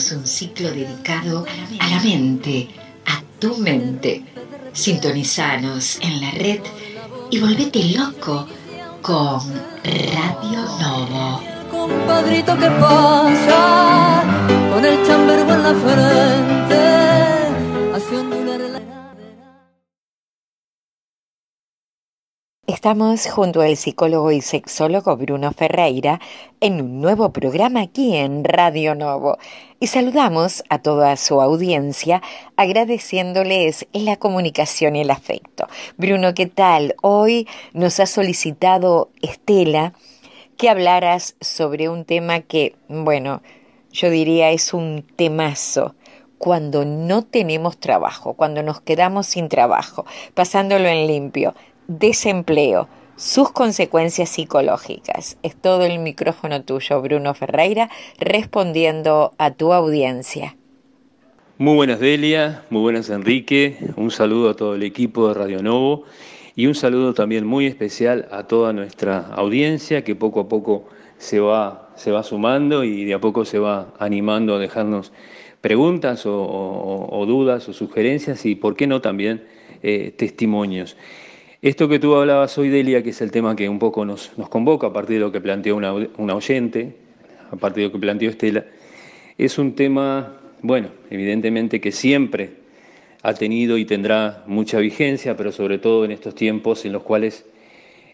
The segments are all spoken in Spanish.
Iniciamos un ciclo dedicado a la mente, a tu mente. Sintonizanos en la red y volvete loco con Radio Novo. Compadrito que pasa con el chambergo en la frente, Estamos junto al psicólogo y sexólogo Bruno Ferreira en un nuevo programa aquí en Radio Novo y saludamos a toda su audiencia agradeciéndoles la comunicación y el afecto. Bruno, ¿qué tal? Hoy nos ha solicitado Estela que hablaras sobre un tema que, bueno, yo diría es un temazo cuando no tenemos trabajo, cuando nos quedamos sin trabajo, pasándolo en limpio desempleo, sus consecuencias psicológicas. Es todo el micrófono tuyo, Bruno Ferreira, respondiendo a tu audiencia. Muy buenas Delia, muy buenas Enrique, un saludo a todo el equipo de Radio Novo y un saludo también muy especial a toda nuestra audiencia que poco a poco se va, se va sumando y de a poco se va animando a dejarnos preguntas o, dudas o sugerencias y, por qué no, también eh, testimonios. Esto que tú hablabas hoy, Delia, que es el tema que un poco nos, convoca a partir de lo que planteó una, oyente, a partir de lo que planteó Estela, es un tema, bueno, evidentemente que siempre ha tenido y tendrá mucha vigencia, pero sobre todo en estos tiempos en los cuales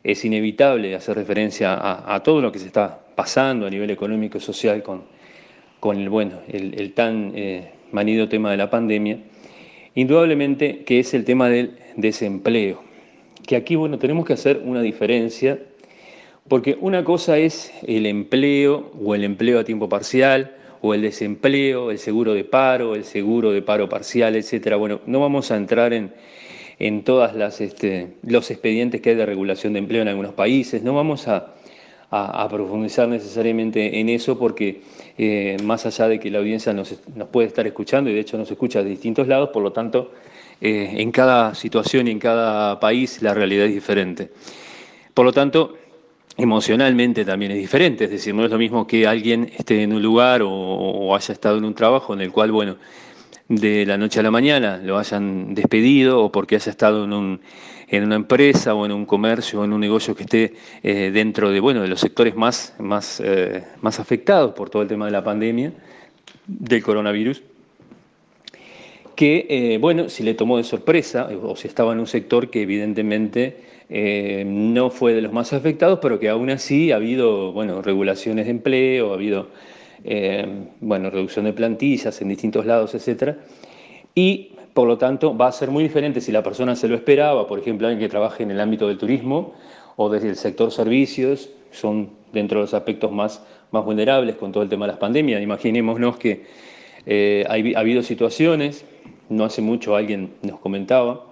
es inevitable hacer referencia a, todo lo que se está pasando a nivel económico y social con, el, bueno, el, tan eh, manido tema de la pandemia, indudablemente que es el tema del desempleo que aquí, bueno, tenemos que hacer una diferencia, porque una cosa es el empleo o el empleo a tiempo parcial, o el desempleo, el seguro de paro, el seguro de paro parcial, etcétera. Bueno, no vamos a entrar en, en todos este, los expedientes que hay de regulación de empleo en algunos países, no vamos a, profundizar necesariamente en eso porque eh, más allá de que la audiencia nos, nos, puede estar escuchando y de hecho nos escucha de distintos lados, por lo tanto eh, en cada situación y en cada país la realidad es diferente. Por lo tanto, emocionalmente también es diferente, es decir, no es lo mismo que alguien esté en un lugar o, haya estado en un trabajo en el cual, bueno, de la noche a la mañana lo hayan despedido o porque haya estado en, una empresa o en un comercio o en un negocio que esté eh, dentro de, bueno, de los sectores más, eh, más afectados por todo el tema de la pandemia, del coronavirus que, eh, bueno, si le tomó de sorpresa o si estaba en un sector que evidentemente eh, no fue de los más afectados, pero que aún así ha habido, bueno, regulaciones de empleo, ha habido, eh, bueno, reducción de plantillas en distintos lados, etcétera, y por lo tanto va a ser muy diferente si la persona se lo esperaba, por ejemplo, alguien que trabaje en el ámbito del turismo o desde el sector servicios, son dentro de los aspectos más, más vulnerables con todo el tema de las pandemias. Imaginémonos que ha habido situaciones no hace mucho alguien nos comentaba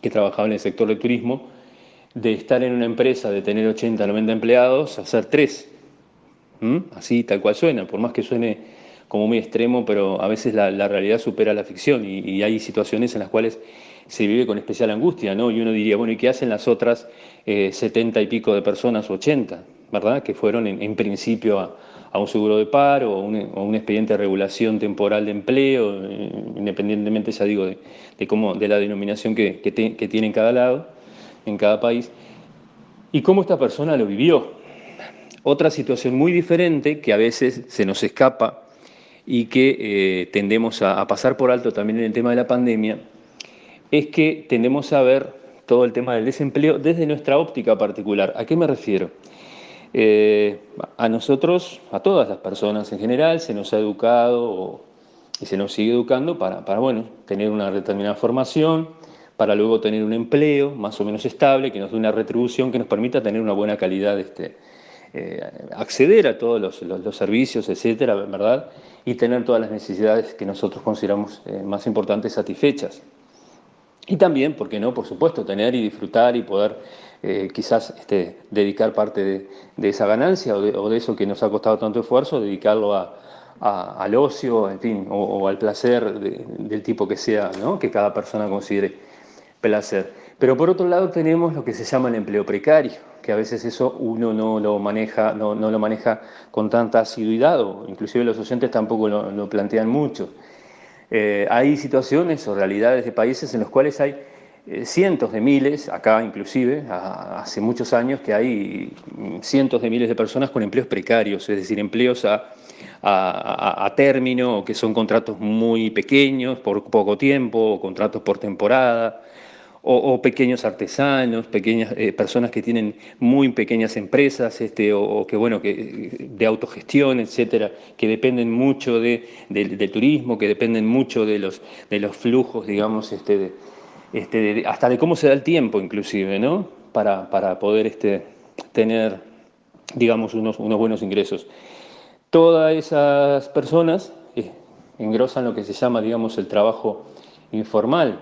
que trabajaba en el sector del turismo, de estar en una empresa, de tener 80, 90 empleados, a hacer tres. Así, tal cual suena, por más que suene como muy extremo, pero a veces la, realidad supera la ficción y, hay situaciones en las cuales se vive con especial angustia, ¿no? Y uno diría, bueno, ¿y qué hacen las otras eh, 70 y pico de personas, 80, ¿verdad? Que fueron en principio a, a un seguro de paro o un, un, expediente de regulación temporal de empleo, eh, independientemente, ya digo, de, cómo, de la denominación que, tiene en cada lado, en cada país, y cómo esta persona lo vivió. Otra situación muy diferente que a veces se nos escapa y que eh, tendemos a, a pasar por alto también en el tema de la pandemia, es que tendemos a ver todo el tema del desempleo desde nuestra óptica particular. ¿A qué me refiero? Eh, a nosotros, a todas las personas en general, se nos ha educado y se nos sigue educando para, bueno, tener una determinada formación, para luego tener un empleo más o menos estable, que nos dé una retribución que nos permita tener una buena calidad, este, eh, acceder a todos los, servicios, etcétera, ¿verdad? Y tener todas las necesidades que nosotros consideramos eh, más importantes satisfechas. Y también, ¿por qué no? Por supuesto, tener y disfrutar y poder eh, quizás este, dedicar parte de, esa ganancia o de, eso que nos ha costado tanto esfuerzo, dedicarlo al ocio, en fin, o, al placer del tipo que sea, que cada persona considere placer. Pero por otro lado tenemos lo que se llama el empleo precario, que a veces eso uno no lo maneja, no, lo maneja con tanta asiduidad, o inclusive los oyentes tampoco lo, plantean mucho. Eh, hay situaciones o realidades de países en los cuales hay cientos de miles, acá inclusive, hace muchos años que hay cientos de miles de personas con empleos precarios, es decir, empleos a, a, término, que son contratos muy pequeños, por poco tiempo, o contratos por temporada, o, pequeños artesanos, pequeñas eh, personas que tienen muy pequeñas empresas, este, o, que bueno, que, de autogestión, etcétera, que dependen mucho de, del turismo, que dependen mucho de los, de los flujos, digamos, este, de, este, hasta de cómo se da el tiempo inclusive, ¿no? Para, para poder este, tener, digamos, unos, unos, buenos ingresos. Todas esas personas eh, engrosan lo que se llama, digamos, el trabajo informal,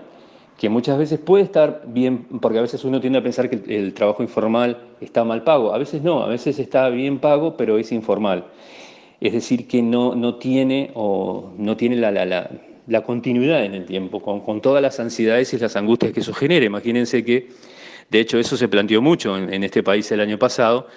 que muchas veces puede estar bien, porque a veces uno tiende a pensar que el, trabajo informal está mal pago, a veces no, a veces está bien pago, pero es informal. Es decir, que no, no tiene, o no tiene la, la, la la continuidad en el tiempo, con, todas las ansiedades y las angustias que eso genera. Imagínense que, de hecho, eso se planteó mucho en, este país el año pasado.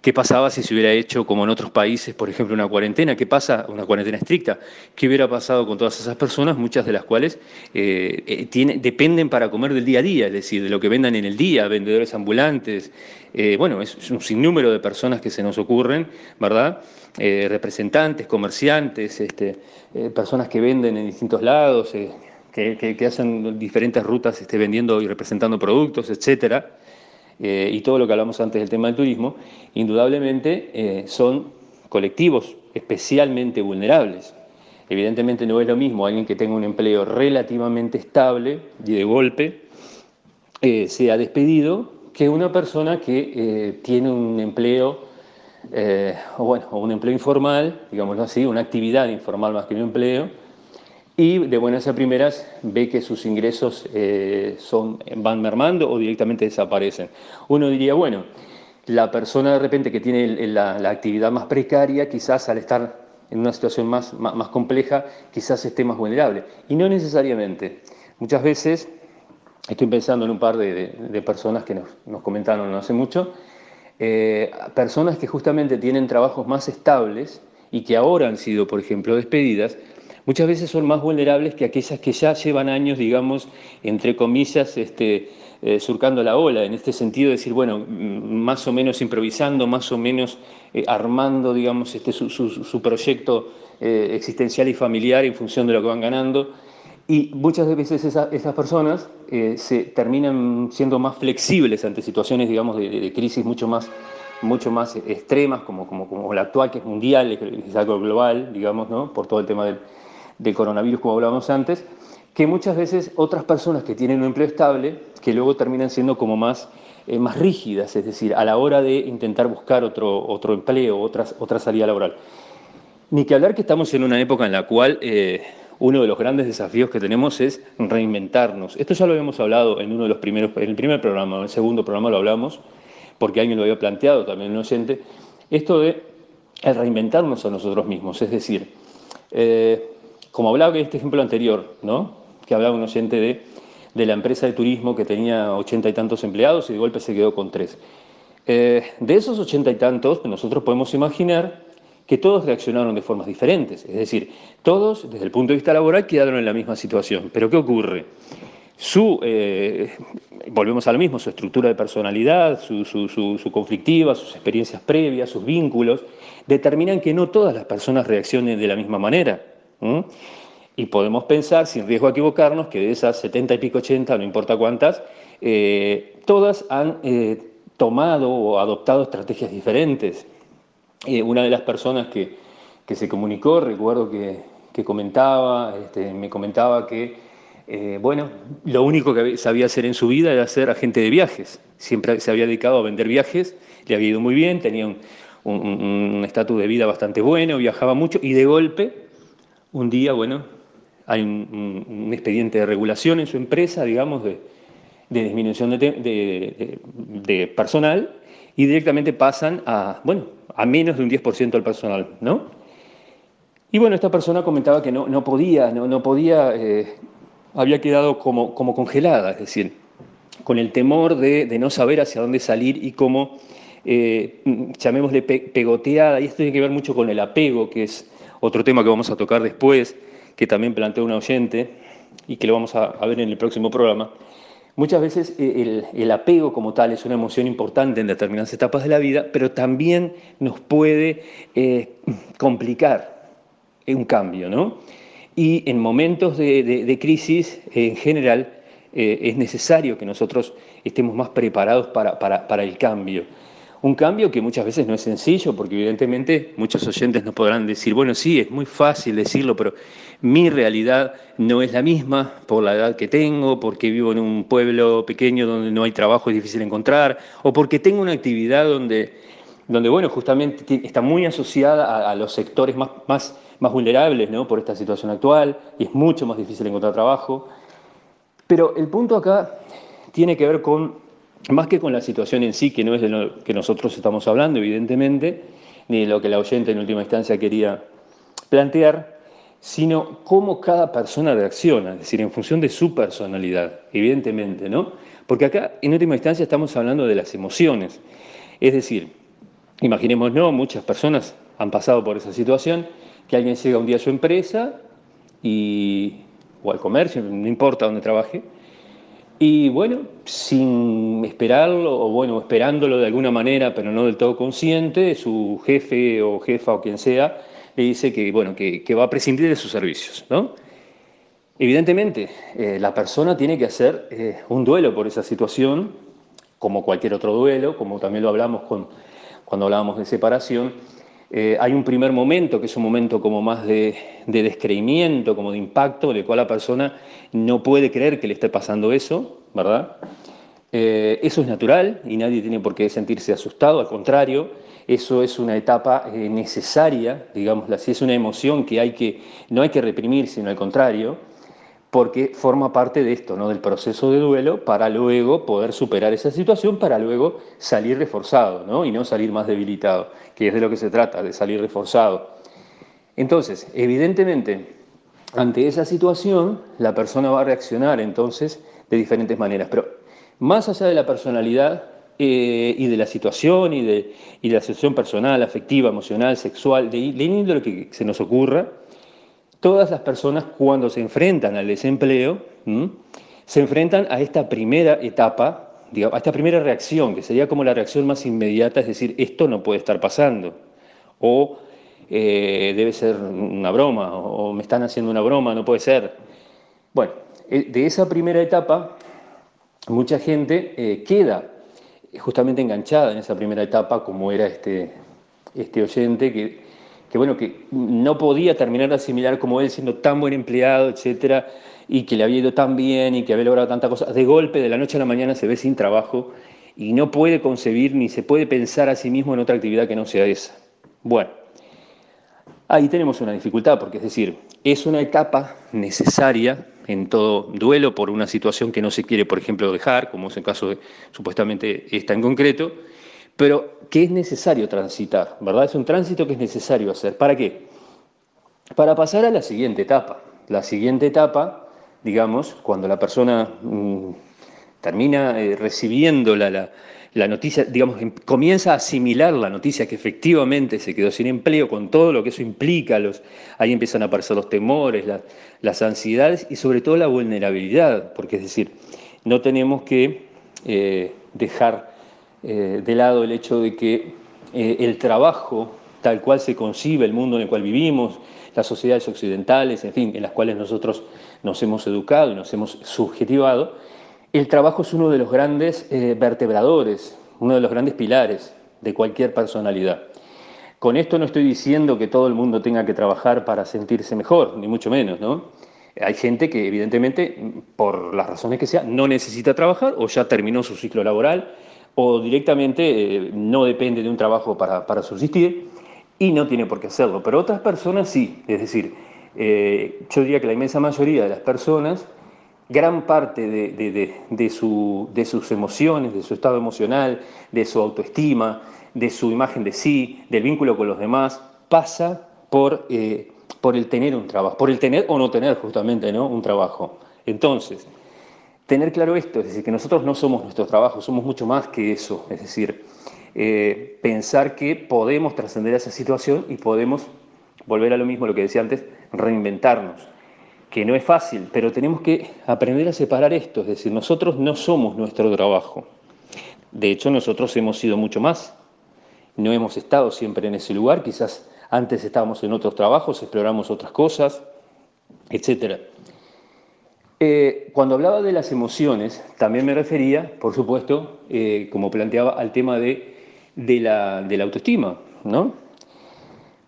¿Qué pasaba si se hubiera hecho, como en otros países, por ejemplo, una cuarentena? ¿Qué pasa? Una cuarentena estricta. ¿Qué hubiera pasado con todas esas personas, muchas de las cuales eh, eh, dependen para comer del día a día, es decir, de lo que vendan en el día, vendedores ambulantes? Eh, bueno, es un sinnúmero de personas que se nos ocurren, ¿verdad? Representantes, comerciantes, este, personas que venden en distintos lados, que, hacen diferentes rutas este, vendiendo y representando productos, etcétera, y todo lo que hablamos antes del tema del turismo, indudablemente son colectivos especialmente vulnerables. Evidentemente no es lo mismo alguien que tenga un empleo relativamente estable y de golpe sea despedido que una persona que tiene un empleo eh, o bueno, un empleo informal, digámoslo así, una actividad informal más que un empleo, y de buenas a primeras ve que sus ingresos eh, son, van mermando o directamente desaparecen. Uno diría, bueno, la persona de repente que tiene la, actividad más precaria, quizás al estar en una situación más, más, compleja, quizás esté más vulnerable. Y no necesariamente. Muchas veces, estoy pensando en un par de, personas que nos, nos comentaron no hace mucho, eh, personas que justamente tienen trabajos más estables y que ahora han sido, por ejemplo, despedidas, muchas veces son más vulnerables que aquellas que ya llevan años, digamos, entre comillas, este, eh, surcando la ola, en este sentido de decir, bueno, mm, más o menos improvisando, más o menos eh, armando, digamos, este, su, proyecto existencial y familiar en función de lo que van ganando. Y muchas veces esas personas eh, se terminan siendo más flexibles ante situaciones, digamos, de, crisis mucho más, mucho más extremas, como, como, como, la actual, que es mundial, es global, digamos, ¿no? por todo el tema del, del coronavirus, como hablábamos antes, que muchas veces otras personas que tienen un empleo estable, que luego terminan siendo como más, eh, más rígidas, es decir, a la hora de intentar buscar otro, otro empleo, otra, otra salida laboral. Ni que hablar que estamos en una época en la cual... Eh, uno de los grandes desafíos que tenemos es reinventarnos. Esto ya lo habíamos hablado en uno de los primeros, en el primer programa, en el segundo programa lo hablamos, porque alguien lo había planteado también un oyente, esto de reinventarnos a nosotros mismos, es decir, eh, como hablaba en este ejemplo anterior, ¿no? que hablaba un oyente de, de, la empresa de turismo que tenía ochenta y tantos empleados y de golpe se quedó con tres. Eh, de esos ochenta y tantos, nosotros podemos imaginar que todos reaccionaron de formas diferentes. Es decir, todos, desde el punto de vista laboral, quedaron en la misma situación. Pero ¿qué ocurre? Su, eh, volvemos a lo mismo, su estructura de personalidad, su, conflictiva, sus experiencias previas, sus vínculos, determinan que no todas las personas reaccionen de la misma manera. Y podemos pensar, sin riesgo a equivocarnos, que de esas 70 y pico 80, no importa cuántas, eh, todas han eh, tomado o adoptado estrategias diferentes una de las personas que, se comunicó, recuerdo que, comentaba, este, me comentaba que, eh, bueno, lo único que sabía hacer en su vida era ser agente de viajes. Siempre se había dedicado a vender viajes, le había ido muy bien, tenía un estatus de vida bastante bueno, viajaba mucho y de golpe, un día, bueno, hay un, expediente de regulación en su empresa, digamos, de, disminución de, de personal y directamente pasan a, bueno, a menos de un 10% del personal, ¿no? Y bueno, esta persona comentaba que no, no podía, no, no podía, eh, había quedado como, como congelada, es decir, con el temor de, no saber hacia dónde salir y cómo, eh, llamémosle pegoteada, y esto tiene que ver mucho con el apego, que es otro tema que vamos a tocar después, que también planteó un oyente y que lo vamos a, ver en el próximo programa. Muchas veces eh, el, apego como tal es una emoción importante en determinadas etapas de la vida, pero también nos puede eh, complicar un cambio, ¿no? Y en momentos de, crisis, en general, eh, es necesario que nosotros estemos más preparados para el cambio. Un cambio que muchas veces no es sencillo, porque evidentemente muchos oyentes nos podrán decir, bueno, sí, es muy fácil decirlo, pero mi realidad no es la misma por la edad que tengo, porque vivo en un pueblo pequeño donde no hay trabajo, es difícil encontrar, o porque tengo una actividad donde, donde bueno, justamente está muy asociada a, los sectores más, más, más vulnerables ¿no? por esta situación actual, y es mucho más difícil encontrar trabajo. Pero el punto acá tiene que ver con más que con la situación en sí, que no es de lo que nosotros estamos hablando, evidentemente, ni de lo que la oyente en última instancia quería plantear, sino cómo cada persona reacciona, es decir, en función de su personalidad, evidentemente, ¿no? Porque acá, en última instancia, estamos hablando de las emociones. Es decir, imaginémonos, muchas personas han pasado por esa situación, que alguien llega un día a su empresa y, o al comercio, no importa dónde trabaje, y bueno, sin esperarlo, o bueno, esperándolo de alguna manera, pero no del todo consciente, su jefe o jefa o quien sea le dice que, bueno, que, va a prescindir de sus servicios. ¿no? Evidentemente, eh, la persona tiene que hacer eh, un duelo por esa situación, como cualquier otro duelo, como también lo hablamos con, cuando hablábamos de separación, eh, hay un primer momento, que es un momento como más de, descreimiento, como de impacto, en el cual la persona no puede creer que le esté pasando eso, ¿verdad? Eh, eso es natural y nadie tiene por qué sentirse asustado, al contrario, eso es una etapa eh, necesaria, digamos así, es una emoción que, hay que no hay que reprimir, sino al contrario porque forma parte de esto, ¿no? del proceso de duelo, para luego poder superar esa situación, para luego salir reforzado ¿no? y no salir más debilitado, que es de lo que se trata, de salir reforzado. Entonces, evidentemente, ante esa situación, la persona va a reaccionar entonces de diferentes maneras, pero más allá de la personalidad eh, y de la situación y de, y la situación personal, afectiva, emocional, sexual, de, de lo que se nos ocurra, todas las personas cuando se enfrentan al desempleo, se enfrentan a esta primera etapa, a esta primera reacción, que sería como la reacción más inmediata, es decir, esto no puede estar pasando, o eh, debe ser una broma, o me están haciendo una broma, no puede ser. Bueno, eh, de esa primera etapa, mucha gente eh, queda justamente enganchada en esa primera etapa, como era este, este oyente que que bueno, que no podía terminar de asimilar como él siendo tan buen empleado, etcétera, y que le había ido tan bien y que había logrado tanta cosa, de golpe, de la noche a la mañana se ve sin trabajo y no puede concebir ni se puede pensar a sí mismo en otra actividad que no sea esa. Bueno, ahí tenemos una dificultad, porque es decir, es una etapa necesaria en todo duelo por una situación que no se quiere, por ejemplo, dejar, como es el caso de supuestamente esta en concreto, pero que es necesario transitar, ¿verdad? Es un tránsito que es necesario hacer. ¿Para qué? Para pasar a la siguiente etapa. La siguiente etapa, digamos, cuando la persona mm, termina eh, recibiendo la, noticia, digamos, em, comienza a asimilar la noticia que efectivamente se quedó sin empleo, con todo lo que eso implica, los, ahí empiezan a aparecer los temores, las ansiedades y sobre todo la vulnerabilidad, porque es decir, no tenemos que eh, dejar eh, de lado el hecho de que eh, el trabajo, tal cual se concibe el mundo en el cual vivimos, las sociedades occidentales, en fin, en las cuales nosotros nos hemos educado y nos hemos subjetivado, el trabajo es uno de los grandes eh, vertebradores, uno de los grandes pilares de cualquier personalidad. Con esto no estoy diciendo que todo el mundo tenga que trabajar para sentirse mejor, ni mucho menos, ¿no? Hay gente que evidentemente, por las razones que sea, no necesita trabajar o ya terminó su ciclo laboral o directamente eh, no depende de un trabajo para, subsistir y no tiene por qué hacerlo. Pero otras personas sí, es decir, eh, yo diría que la inmensa mayoría de las personas, gran parte de, sus emociones, de su estado emocional, de su autoestima, de su imagen de sí, del vínculo con los demás, pasa por, eh, por el tener un trabajo, por el tener o no tener justamente ¿no? un trabajo. Entonces, tener claro esto, es decir, que nosotros no somos nuestro trabajo, somos mucho más que eso, es decir, eh, pensar que podemos trascender esa situación y podemos volver a lo mismo, lo que decía antes, reinventarnos, que no es fácil, pero tenemos que aprender a separar esto, es decir, nosotros no somos nuestro trabajo, de hecho nosotros hemos sido mucho más, no hemos estado siempre en ese lugar, quizás antes estábamos en otros trabajos, exploramos otras cosas, etc. Eh, cuando hablaba de las emociones, también me refería, por supuesto, eh, como planteaba, al tema de, la, autoestima, ¿no?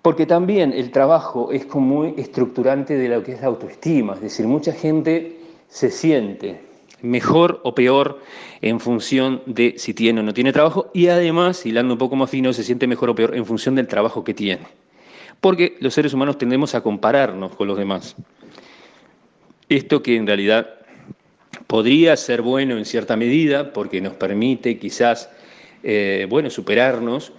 Porque también el trabajo es muy estructurante de lo que es la autoestima, es decir, mucha gente se siente mejor o peor en función de si tiene o no tiene trabajo y además, hilando un poco más fino, se siente mejor o peor en función del trabajo que tiene. Porque los seres humanos tendemos a compararnos con los demás. Esto que en realidad podría ser bueno en cierta medida porque nos permite quizás, eh, bueno, superarnos,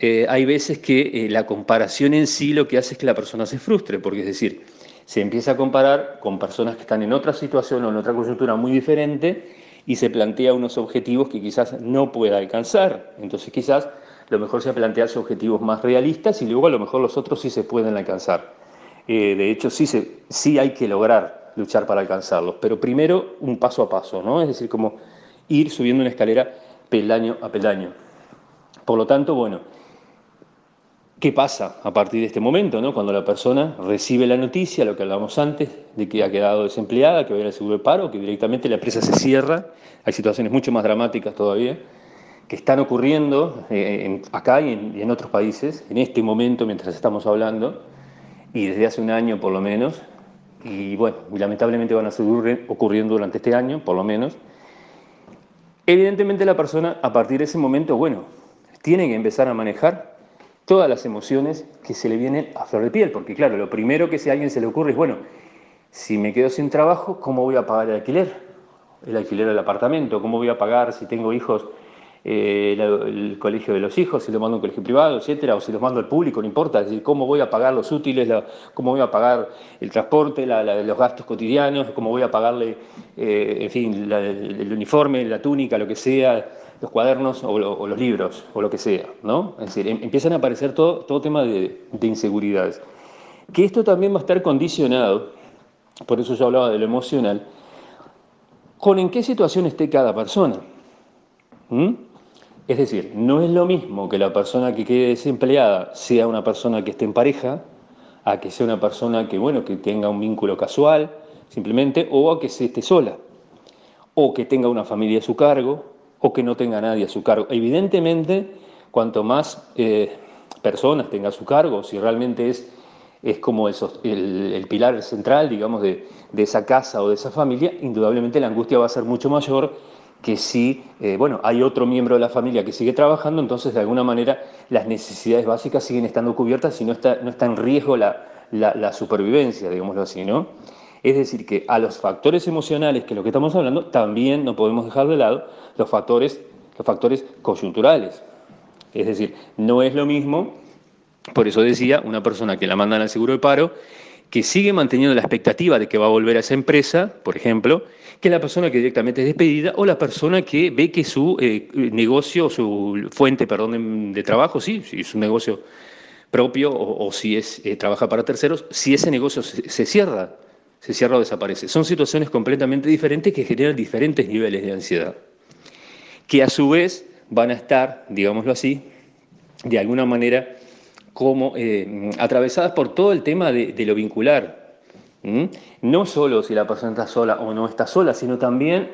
eh, hay veces que eh, la comparación en sí lo que hace es que la persona se frustre, porque es decir, se empieza a comparar con personas que están en otra situación o en otra coyuntura muy diferente y se plantea unos objetivos que quizás no pueda alcanzar. Entonces quizás lo mejor sea plantearse objetivos más realistas y luego a lo mejor los otros sí se pueden alcanzar. De hecho, sí, sí hay que lograr luchar para alcanzarlos, pero primero un paso a paso, ¿no? Es decir, como ir subiendo una escalera peldaño a peldaño. Por lo tanto, bueno, ¿Qué pasa a partir de este momento, ¿no? cuando la persona recibe la noticia, lo que hablamos antes, de que ha quedado desempleada, que va a ir al seguro de paro, que directamente la empresa se cierra? Hay situaciones mucho más dramáticas todavía, que están ocurriendo eh, acá y en, otros países, en este momento mientras estamos hablando, y desde hace un año por lo menos, y bueno, lamentablemente van a seguir ocurriendo durante este año, por lo menos. Evidentemente la persona a partir de ese momento, bueno, tiene que empezar a manejar todas las emociones que se le vienen a flor de piel, porque claro, lo primero que si a alguien se le ocurre es, bueno, si me quedo sin trabajo, ¿cómo voy a pagar el alquiler? El alquiler del apartamento, ¿cómo voy a pagar si tengo hijos? Eh, el, colegio de los hijos, si lo mando a un colegio privado, etcétera, o si los mando al público, no importa, es decir, cómo voy a pagar los útiles, cómo voy a pagar el transporte, los gastos cotidianos, cómo voy a pagarle, eh, en fin, el uniforme, la túnica, lo que sea, los cuadernos o, los libros o lo que sea, ¿no? Es decir, em, empiezan a aparecer todo, todo tema de, inseguridades. Que esto también va a estar condicionado, por eso yo hablaba de lo emocional, con en qué situación esté cada persona. Es decir, no es lo mismo que la persona que quede desempleada sea una persona que esté en pareja, a que sea una persona que, bueno, que tenga un vínculo casual, simplemente, o a que se esté sola, o que tenga una familia a su cargo, o que no tenga nadie a su cargo. Evidentemente, cuanto más eh, personas tenga a su cargo, si realmente es, es como el, pilar central, digamos, de, esa casa o de esa familia, indudablemente la angustia va a ser mucho mayor que si, eh, bueno, hay otro miembro de la familia que sigue trabajando, entonces de alguna manera las necesidades básicas siguen estando cubiertas y no está, no está en riesgo la, la supervivencia, digámoslo así, ¿no? Es decir, que a los factores emocionales, que es lo que estamos hablando, también no podemos dejar de lado los factores, los factores coyunturales. Es decir, no es lo mismo, por eso decía, una persona que la mandan al seguro de paro, que sigue manteniendo la expectativa de que va a volver a esa empresa, por ejemplo, que la persona que directamente es despedida o la persona que ve que su eh, negocio, su fuente perdón, de, trabajo, sí, si es un negocio propio o, si es eh, trabaja para terceros, si ese negocio se cierra se cierra o desaparece. Son situaciones completamente diferentes que generan diferentes niveles de ansiedad, que a su vez van a estar, digámoslo así, de alguna manera como eh, atravesadas por todo el tema de, lo vincular. No solo si la persona está sola o no está sola, sino también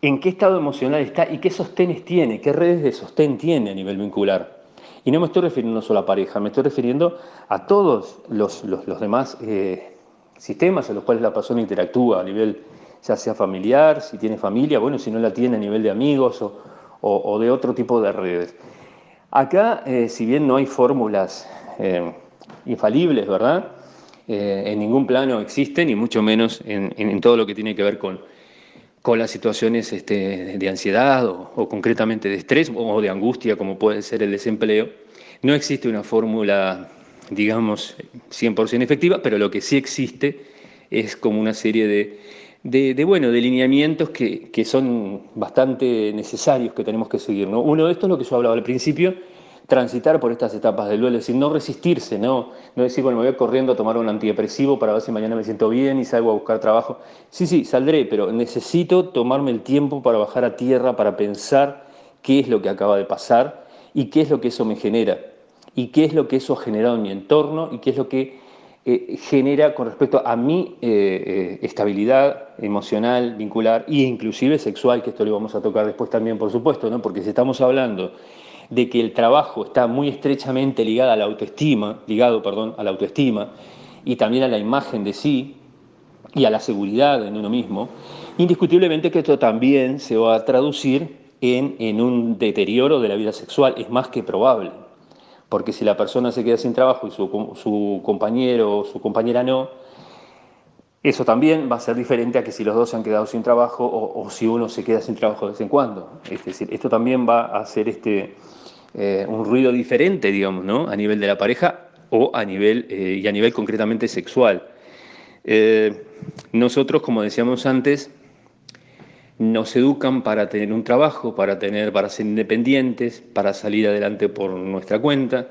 en qué estado emocional está y qué sostenes tiene, qué redes de sostén tiene a nivel vincular. Y no me estoy refiriendo solo a pareja, me estoy refiriendo a todos los, demás eh, sistemas en los cuales la persona interactúa a nivel ya sea familiar, si tiene familia, bueno, si no la tiene a nivel de amigos o, de otro tipo de redes. Acá, eh, si bien no hay fórmulas eh, infalibles, ¿verdad? Eh, en ningún plano existen, y mucho menos en, todo lo que tiene que ver con, las situaciones este, de ansiedad o, concretamente de estrés o de angustia, como puede ser el desempleo. No existe una fórmula digamos, 100% efectiva, pero lo que sí existe es como una serie de, de, bueno, de lineamientos que, son bastante necesarios que tenemos que seguir. ¿no? Uno de estos es lo que yo hablaba al principio, transitar por estas etapas del duelo, es decir, no resistirse, ¿no? no decir, bueno, me voy corriendo a tomar un antidepresivo para ver si mañana me siento bien y salgo a buscar trabajo. Sí, sí, saldré, pero necesito tomarme el tiempo para bajar a tierra, para pensar qué es lo que acaba de pasar y qué es lo que eso me genera, y qué es lo que eso ha generado en mi entorno y qué es lo que eh, genera con respecto a mi eh, eh, estabilidad emocional, vincular e inclusive sexual, que esto lo vamos a tocar después también, por supuesto, ¿no? porque si estamos hablando de que el trabajo está muy estrechamente ligado a la autoestima, ligado, perdón, a la autoestima y también a la imagen de sí y a la seguridad en uno mismo, indiscutiblemente que esto también se va a traducir en, en un deterioro de la vida sexual, es más que probable porque si la persona se queda sin trabajo y su, compañero o su compañera no, eso también va a ser diferente a que si los dos se han quedado sin trabajo o, si uno se queda sin trabajo de vez en cuando. Es decir, esto también va a hacer este, eh, un ruido diferente, digamos, ¿no? a nivel de la pareja o a nivel, eh, y a nivel concretamente sexual. Eh, nosotros, como decíamos antes, nos educan para tener un trabajo, para, tener, para ser independientes, para salir adelante por nuestra cuenta,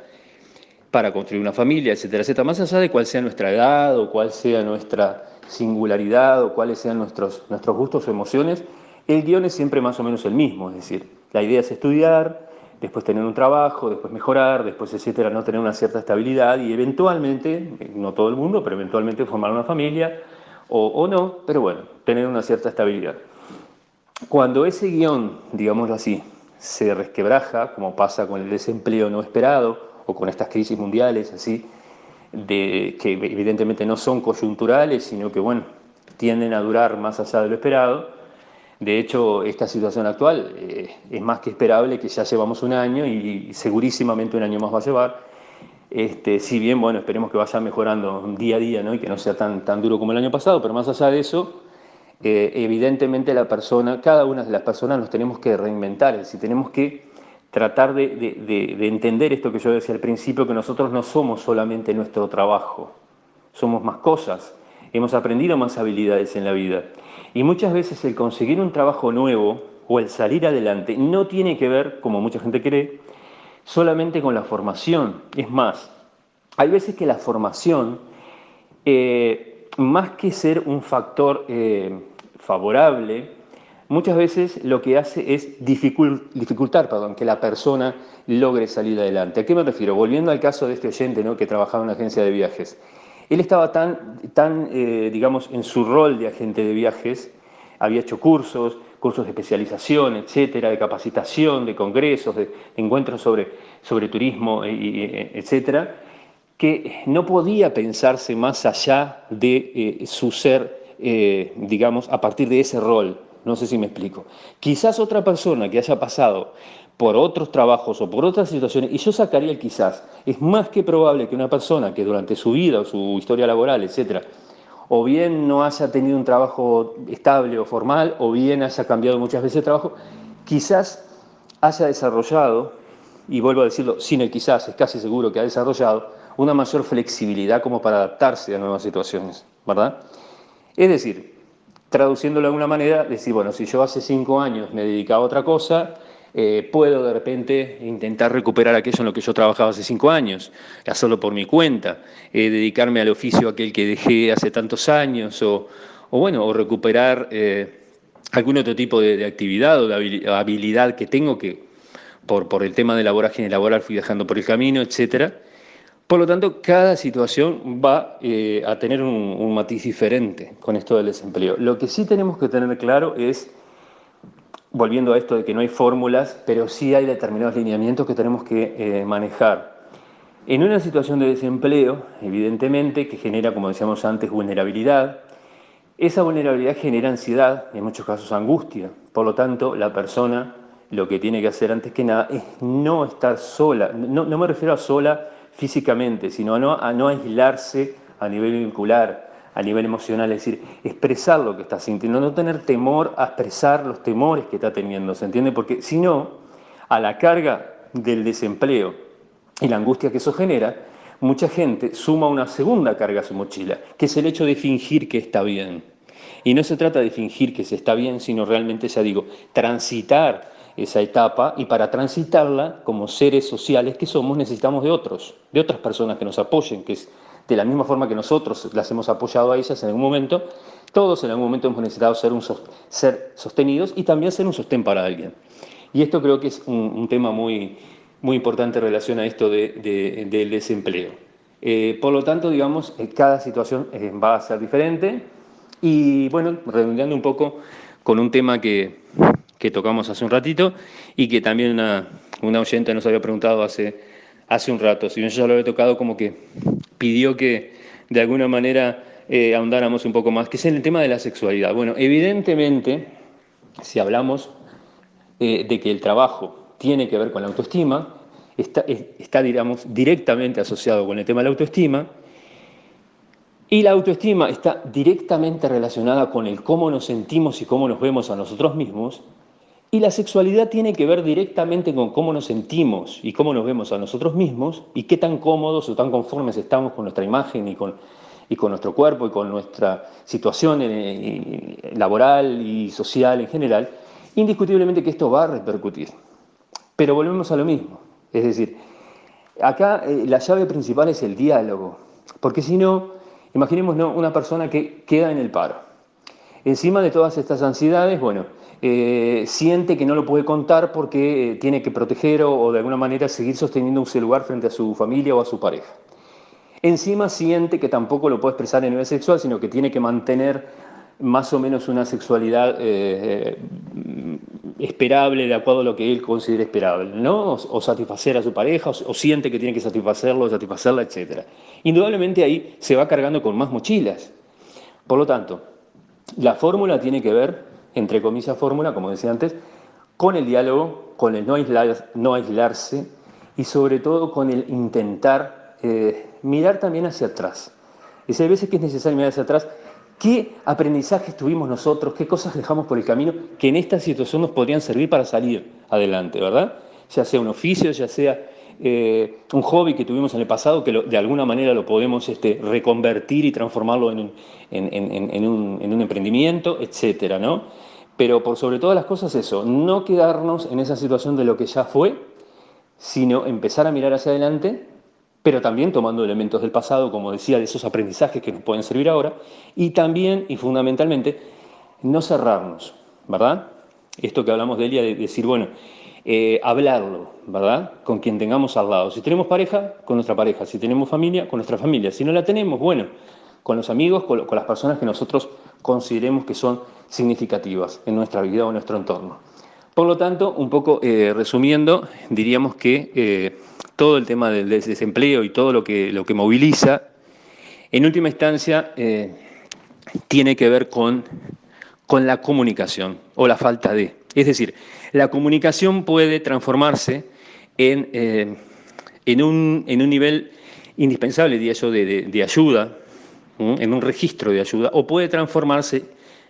para construir una familia, etcétera, etcétera. Más allá de cuál sea nuestra edad o cuál sea nuestra singularidad o cuáles sean nuestros, nuestros gustos o emociones, el guion es siempre más o menos el mismo. Es decir, la idea es estudiar, después tener un trabajo, después mejorar, después, etcétera, no tener una cierta estabilidad y eventualmente, no todo el mundo, pero eventualmente formar una familia o, o no, pero bueno, tener una cierta estabilidad. Cuando ese guion, digámoslo así, se resquebraja, como pasa con el desempleo no esperado o con estas crisis mundiales, así, de, que evidentemente no son coyunturales, sino que, bueno, tienden a durar más allá de lo esperado. De hecho, esta situación actual eh, es más que esperable que ya llevamos un año y segurísimamente un año más va a llevar. Este, si bien, bueno, esperemos que vaya mejorando día a día ¿no? y que no sea tan, tan duro como el año pasado, pero más allá de eso, eh, evidentemente la persona, cada una de las personas nos tenemos que reinventar, es decir, tenemos que tratar de, entender esto que yo decía al principio, que nosotros no somos solamente nuestro trabajo, somos más cosas, hemos aprendido más habilidades en la vida. Y muchas veces el conseguir un trabajo nuevo o el salir adelante no tiene que ver, como mucha gente cree, solamente con la formación. Es más, hay veces que la formación eh, más que ser un factor eh, favorable, muchas veces lo que hace es dificultar perdón, que la persona logre salir adelante. ¿A qué me refiero? Volviendo al caso de este oyente ¿no? que trabajaba en una agencia de viajes. Él estaba tan, tan eh, digamos, en su rol de agente de viajes, había hecho cursos, cursos de especialización, etcétera, de capacitación, de congresos, de encuentros sobre, sobre turismo, etcétera, que no podía pensarse más allá de eh, su ser, eh, digamos, a partir de ese rol. No sé si me explico. Quizás otra persona que haya pasado por otros trabajos o por otras situaciones, y yo sacaría el quizás, es más que probable que una persona que durante su vida o su historia laboral, etcétera, o bien no haya tenido un trabajo estable o formal, o bien haya cambiado muchas veces de trabajo, quizás haya desarrollado, y vuelvo a decirlo, sin el quizás, es casi seguro que ha desarrollado, una mayor flexibilidad como para adaptarse a nuevas situaciones, ¿verdad? Es decir, traduciéndolo de alguna manera, decir, bueno, si yo hace cinco años me dedicaba a otra cosa, eh, puedo de repente intentar recuperar aquello en lo que yo trabajaba hace cinco años, hacerlo por mi cuenta, eh, dedicarme al oficio aquel que dejé hace tantos años, o, bueno, o recuperar eh, algún otro tipo de, actividad o de habilidad que tengo que por, el tema de la vorágine laboral fui dejando por el camino, etcétera. Por lo tanto, cada situación va eh, a tener un, matiz diferente con esto del desempleo. Lo que sí tenemos que tener claro es, volviendo a esto de que no hay fórmulas, pero sí hay determinados lineamientos que tenemos que eh, manejar. En una situación de desempleo, evidentemente, que genera, como decíamos antes, vulnerabilidad, esa vulnerabilidad genera ansiedad, en muchos casos angustia. Por lo tanto, la persona lo que tiene que hacer antes que nada es no estar sola. No, no me refiero a sola físicamente, sino a no, a no aislarse a nivel vincular, a nivel emocional, es decir, expresar lo que está sintiendo, no tener temor a expresar los temores que está teniendo, ¿se entiende? Porque si no, a la carga del desempleo y la angustia que eso genera, mucha gente suma una segunda carga a su mochila, que es el hecho de fingir que está bien. Y no se trata de fingir que se está bien, sino realmente, ya digo, transitar esa etapa y para transitarla como seres sociales que somos necesitamos de otros, de otras personas que nos apoyen, que de la misma forma que nosotros las hemos apoyado a ellas en algún momento, todos en algún momento hemos necesitado ser, ser sostenidos y también ser un sostén para alguien. Y esto creo que es un, tema muy, muy importante en relación a esto del desempleo. Eh, por lo tanto, digamos, eh, cada situación eh, va a ser diferente y, bueno, redondeando un poco con un tema que, que tocamos hace un ratito y que también una, una oyente nos había preguntado hace, hace un rato, si bien yo ya lo había tocado, como que pidió que de alguna manera ahondáramos un poco más, que es en el tema de la sexualidad. Bueno, evidentemente, si hablamos de que el trabajo tiene que ver con la autoestima, está, está digamos, directamente asociado con el tema de la autoestima, y la autoestima está directamente relacionada con el cómo nos sentimos y cómo nos vemos a nosotros mismos, y la sexualidad tiene que ver directamente con cómo nos sentimos y cómo nos vemos a nosotros mismos y qué tan cómodos o tan conformes estamos con nuestra imagen y con, y con nuestro cuerpo y con nuestra situación eh, laboral y social en general, indiscutiblemente que esto va a repercutir. Pero volvemos a lo mismo. Es decir, acá eh, la llave principal es el diálogo, porque si no, imaginemos una persona que queda en el paro. Encima de todas estas ansiedades, bueno, eh, siente que no lo puede contar porque eh, tiene que proteger o, de alguna manera seguir sosteniendo un celular frente a su familia o a su pareja. Encima siente que tampoco lo puede expresar a nivel sexual, sino que tiene que mantener más o menos una sexualidad esperable de acuerdo a lo que él considera esperable, ¿no? O, satisfacer a su pareja, o, siente que tiene que satisfacerlo, satisfacerla, etc. Indudablemente ahí se va cargando con más mochilas. Por lo tanto, la fórmula tiene que ver, entre comillas fórmula, como decía antes, con el diálogo, con el no, no aislarse y sobre todo con el intentar eh, mirar también hacia atrás. Y hay veces que es necesario mirar hacia atrás ¿Qué aprendizajes tuvimos nosotros? ¿Qué cosas dejamos por el camino que en esta situación nos podrían servir para salir adelante, verdad? Ya sea un oficio, ya sea eh, un hobby que tuvimos en el pasado, que de alguna manera lo podemos este, reconvertir y transformarlo en un, en, un, emprendimiento, etcétera, ¿no? Pero por sobre todas las cosas eso, no quedarnos en esa situación de lo que ya fue, sino empezar a mirar hacia adelante pero también tomando elementos del pasado, como decía, de esos aprendizajes que nos pueden servir ahora, y también y fundamentalmente no cerrarnos, ¿verdad? Esto que hablamos de ella, de decir, bueno, eh, hablarlo, ¿verdad? Con quien tengamos al lado. Si tenemos pareja, con nuestra pareja. Si tenemos familia, con nuestra familia. Si no la tenemos, bueno, con los amigos, con, las personas que nosotros consideremos que son significativas en nuestra vida o en nuestro entorno. Por lo tanto, un poco eh, resumiendo, diríamos que eh, todo el tema del desempleo y todo lo que, lo que moviliza, en última instancia eh, tiene que ver con, con la comunicación o la falta de. Es decir, la comunicación puede transformarse en, en, un, en, un, nivel indispensable, diría yo, de, ayuda, en un registro de ayuda, o puede transformarse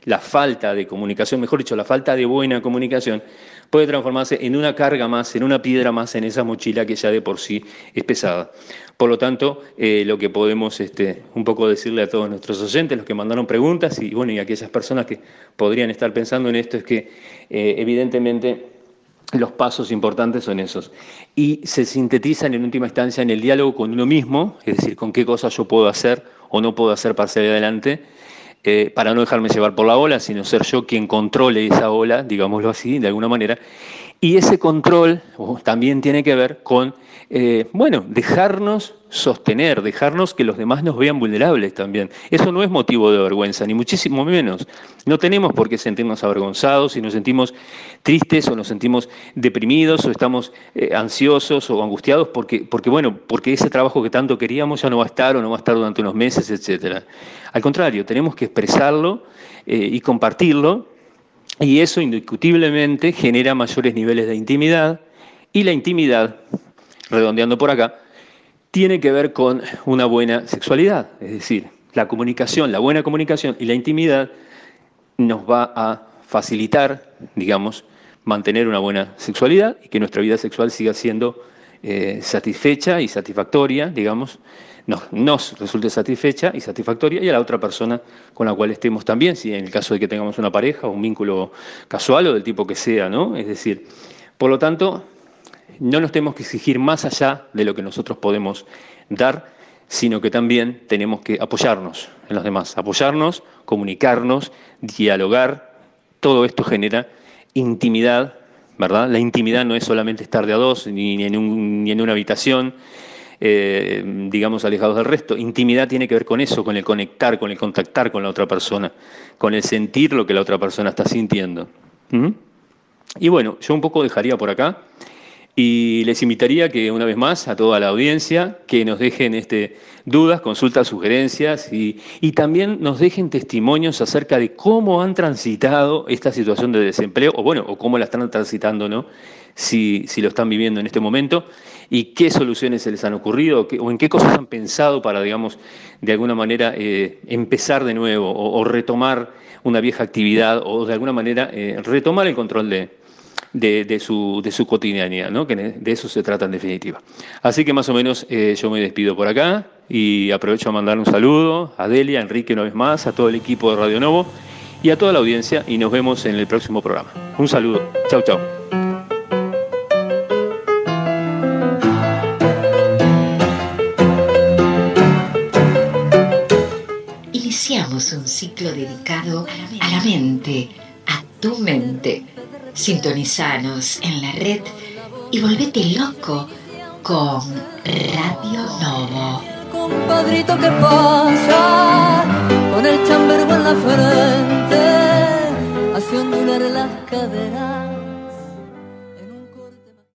la falta de comunicación, mejor dicho, la falta de buena comunicación, puede transformarse en una carga más, en una piedra más en esa mochila que ya de por sí es pesada. Por lo tanto, eh, lo que podemos este, un poco decirle a todos nuestros oyentes, los que mandaron preguntas y, bueno, y aquellas personas que podrían estar pensando en esto, es que eh, evidentemente los pasos importantes son esos. Y se sintetizan en última instancia en el diálogo con uno mismo, es decir, con qué cosas yo puedo hacer o no puedo hacer para salir adelante, eh, para no dejarme llevar por la ola, sino ser yo quien controle esa ola, digámoslo así, de alguna manera. Y ese control también tiene que ver con, eh, bueno, dejarnos sostener, dejarnos que los demás nos vean vulnerables también. Eso no es motivo de vergüenza, ni muchísimo menos. No tenemos por qué sentirnos avergonzados si nos sentimos tristes o nos sentimos deprimidos o estamos eh, ansiosos o angustiados porque, porque, bueno, porque ese trabajo que tanto queríamos ya no va a estar o no va a estar durante unos meses, etc. Al contrario, tenemos que expresarlo eh, y compartirlo y eso indiscutiblemente genera mayores niveles de intimidad. Y la intimidad, redondeando por acá, tiene que ver con una buena sexualidad, es decir, la comunicación, la buena comunicación y la intimidad nos va a facilitar, digamos, mantener una buena sexualidad y que nuestra vida sexual siga siendo eh, satisfecha y satisfactoria, digamos, nos, resulte satisfecha y satisfactoria, y a la otra persona con la cual estemos también, si en el caso de que tengamos una pareja o un vínculo casual o del tipo que sea, ¿no? Es decir, por lo tanto, no nos tenemos que exigir más allá de lo que nosotros podemos dar, sino que también tenemos que apoyarnos en los demás, apoyarnos, comunicarnos, dialogar. Todo esto genera intimidad, ¿verdad? La intimidad no es solamente estar de a dos, ni en, ni en una habitación, eh, digamos, alejados del resto. Intimidad tiene que ver con eso, con el conectar, con el contactar con la otra persona, con el sentir lo que la otra persona está sintiendo. ¿Mm? Y bueno, yo un poco dejaría por acá y les invitaría que una vez más a toda la audiencia que nos dejen este, dudas, consultas, sugerencias y, también nos dejen testimonios acerca de cómo han transitado esta situación de desempleo o bueno, o cómo la están transitando, ¿no? Si, si lo están viviendo en este momento y qué soluciones se les han ocurrido o en qué cosas han pensado para, digamos, de alguna manera eh, empezar de nuevo o, retomar una vieja actividad o de alguna manera eh, retomar el control de, de, su, de su cotidianidad, ¿no? que de eso se trata en definitiva. Así que más o menos eh, yo me despido por acá y aprovecho a mandar un saludo a Delia, a Enrique una vez más, a todo el equipo de Radio Novo y a toda la audiencia y nos vemos en el próximo programa. Un saludo. Chau, chau. Iniciamos un ciclo dedicado a la mente, tu mente Sintonizanos en la red y volvete loco con Radio Novo. Compadrito que pasa con el chambergo en la frente, hace ondular las caderas